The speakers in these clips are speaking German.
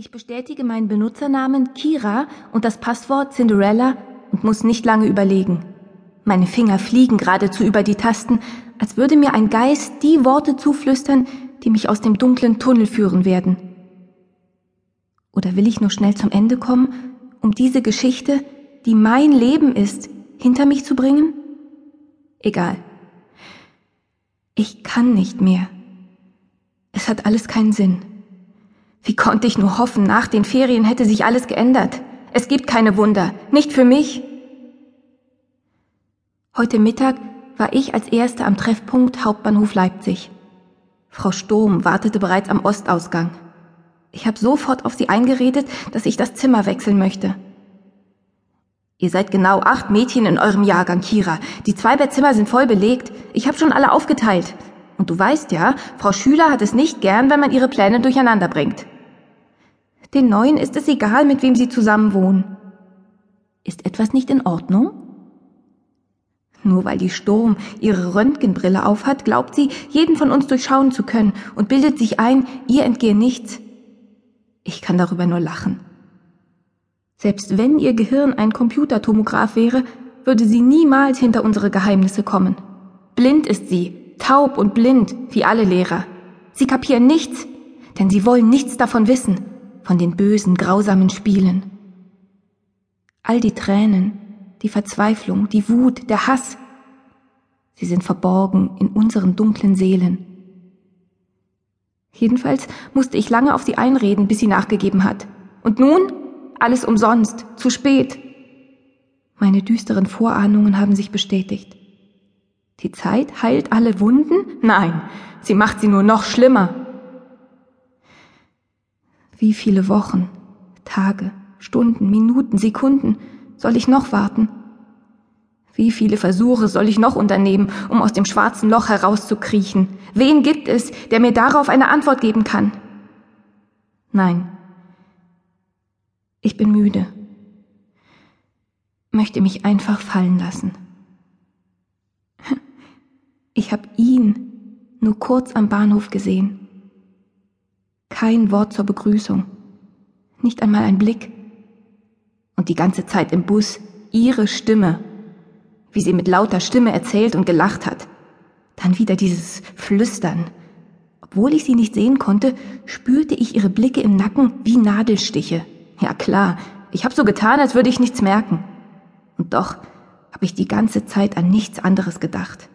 Ich bestätige meinen Benutzernamen Kira und das Passwort Cinderella und muss nicht lange überlegen. Meine Finger fliegen geradezu über die Tasten, als würde mir ein Geist die Worte zuflüstern, die mich aus dem dunklen Tunnel führen werden. Oder will ich nur schnell zum Ende kommen, um diese Geschichte, die mein Leben ist, hinter mich zu bringen? Egal. Ich kann nicht mehr. Es hat alles keinen Sinn. Wie konnte ich nur hoffen, nach den Ferien hätte sich alles geändert? Es gibt keine Wunder, nicht für mich. Heute Mittag war ich als Erste am Treffpunkt Hauptbahnhof Leipzig. Frau Sturm wartete bereits am Ostausgang. Ich habe sofort auf sie eingeredet, dass ich das Zimmer wechseln möchte. Ihr seid genau acht Mädchen in eurem Jahrgang, Kira. Die Zweibettzimmer sind voll belegt. Ich habe schon alle aufgeteilt. Und du weißt ja, Frau Schüler hat es nicht gern, wenn man ihre Pläne durcheinander bringt. Den Neuen ist es egal, mit wem sie zusammen wohnen. Ist etwas nicht in Ordnung? Nur weil die Sturm ihre Röntgenbrille aufhat, glaubt sie, jeden von uns durchschauen zu können und bildet sich ein, ihr entgehe nichts. Ich kann darüber nur lachen. Selbst wenn ihr Gehirn ein Computertomograph wäre, würde sie niemals hinter unsere Geheimnisse kommen. Blind ist sie, taub und blind, wie alle Lehrer. Sie kapieren nichts, denn sie wollen nichts davon wissen, von den bösen, grausamen Spielen. All die Tränen, die Verzweiflung, die Wut, der Hass, sie sind verborgen in unseren dunklen Seelen. Jedenfalls musste ich lange auf sie einreden, bis sie nachgegeben hat. Und nun? Alles umsonst, zu spät. Meine düsteren Vorahnungen haben sich bestätigt. Die Zeit heilt alle Wunden? Nein, sie macht sie nur noch schlimmer. Wie viele Wochen, Tage, Stunden, Minuten, Sekunden soll ich noch warten? Wie viele Versuche soll ich noch unternehmen, um aus dem schwarzen Loch herauszukriechen? Wen gibt es, der mir darauf eine Antwort geben kann? Nein. Ich bin müde. Möchte mich einfach fallen lassen. Ich habe ihn nur kurz am Bahnhof gesehen. Kein Wort zur Begrüßung, nicht einmal ein Blick. Und die ganze Zeit im Bus ihre Stimme, wie sie mit lauter Stimme erzählt und gelacht hat. Dann wieder dieses Flüstern. Obwohl ich sie nicht sehen konnte, spürte ich ihre Blicke im Nacken wie Nadelstiche. Ja klar, ich habe so getan, als würde ich nichts merken. Und doch habe ich die ganze Zeit an nichts anderes gedacht.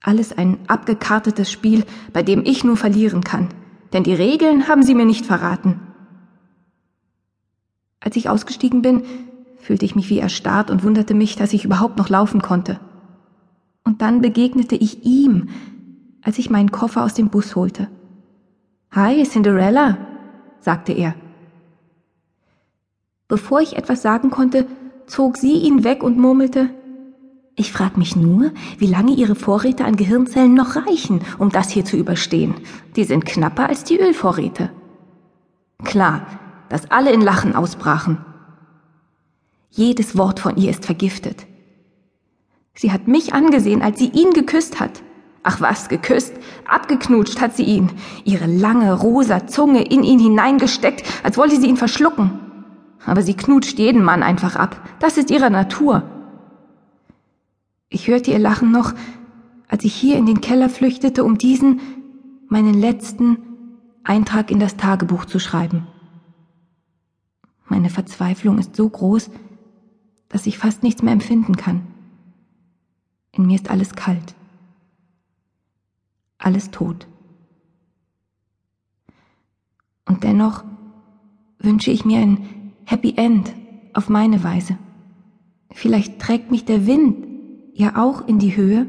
Alles ein abgekartetes Spiel, bei dem ich nur verlieren kann, denn die Regeln haben sie mir nicht verraten. Als ich ausgestiegen bin, fühlte ich mich wie erstarrt und wunderte mich, dass ich überhaupt noch laufen konnte. Und dann begegnete ich ihm, als ich meinen Koffer aus dem Bus holte. Hi, Cinderella, sagte er. Bevor ich etwas sagen konnte, zog sie ihn weg und murmelte ich frage mich nur, wie lange Ihre Vorräte an Gehirnzellen noch reichen, um das hier zu überstehen. Die sind knapper als die Ölvorräte. Klar, dass alle in Lachen ausbrachen. Jedes Wort von ihr ist vergiftet. Sie hat mich angesehen, als sie ihn geküsst hat. Ach was, geküsst, abgeknutscht hat sie ihn, ihre lange rosa Zunge in ihn hineingesteckt, als wollte sie ihn verschlucken. Aber sie knutscht jeden Mann einfach ab, das ist ihre Natur. Ich hörte ihr Lachen noch, als ich hier in den Keller flüchtete, um diesen, meinen letzten Eintrag in das Tagebuch zu schreiben. Meine Verzweiflung ist so groß, dass ich fast nichts mehr empfinden kann. In mir ist alles kalt. Alles tot. Und dennoch wünsche ich mir ein Happy End auf meine Weise. Vielleicht trägt mich der Wind ja auch in die Höhe?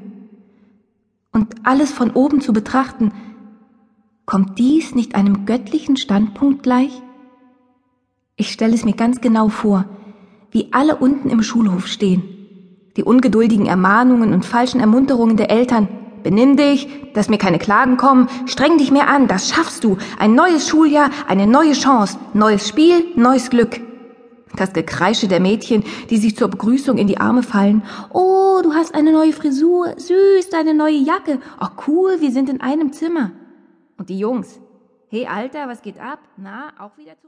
Und alles von oben zu betrachten, kommt dies nicht einem göttlichen Standpunkt gleich? Ich stelle es mir ganz genau vor, wie alle unten im Schulhof stehen. Die ungeduldigen Ermahnungen und falschen Ermunterungen der Eltern. Benimm dich, dass mir keine Klagen kommen, streng dich mehr an, das schaffst du. Ein neues Schuljahr, eine neue Chance, neues Spiel, neues Glück. Das Gekreische der Mädchen, die sich zur Begrüßung in die Arme fallen. Oh, du hast eine neue Frisur. Süß, deine neue Jacke. Oh, cool, wir sind in einem Zimmer. Und die Jungs. Hey Alter, was geht ab? Na, auch wieder zurück?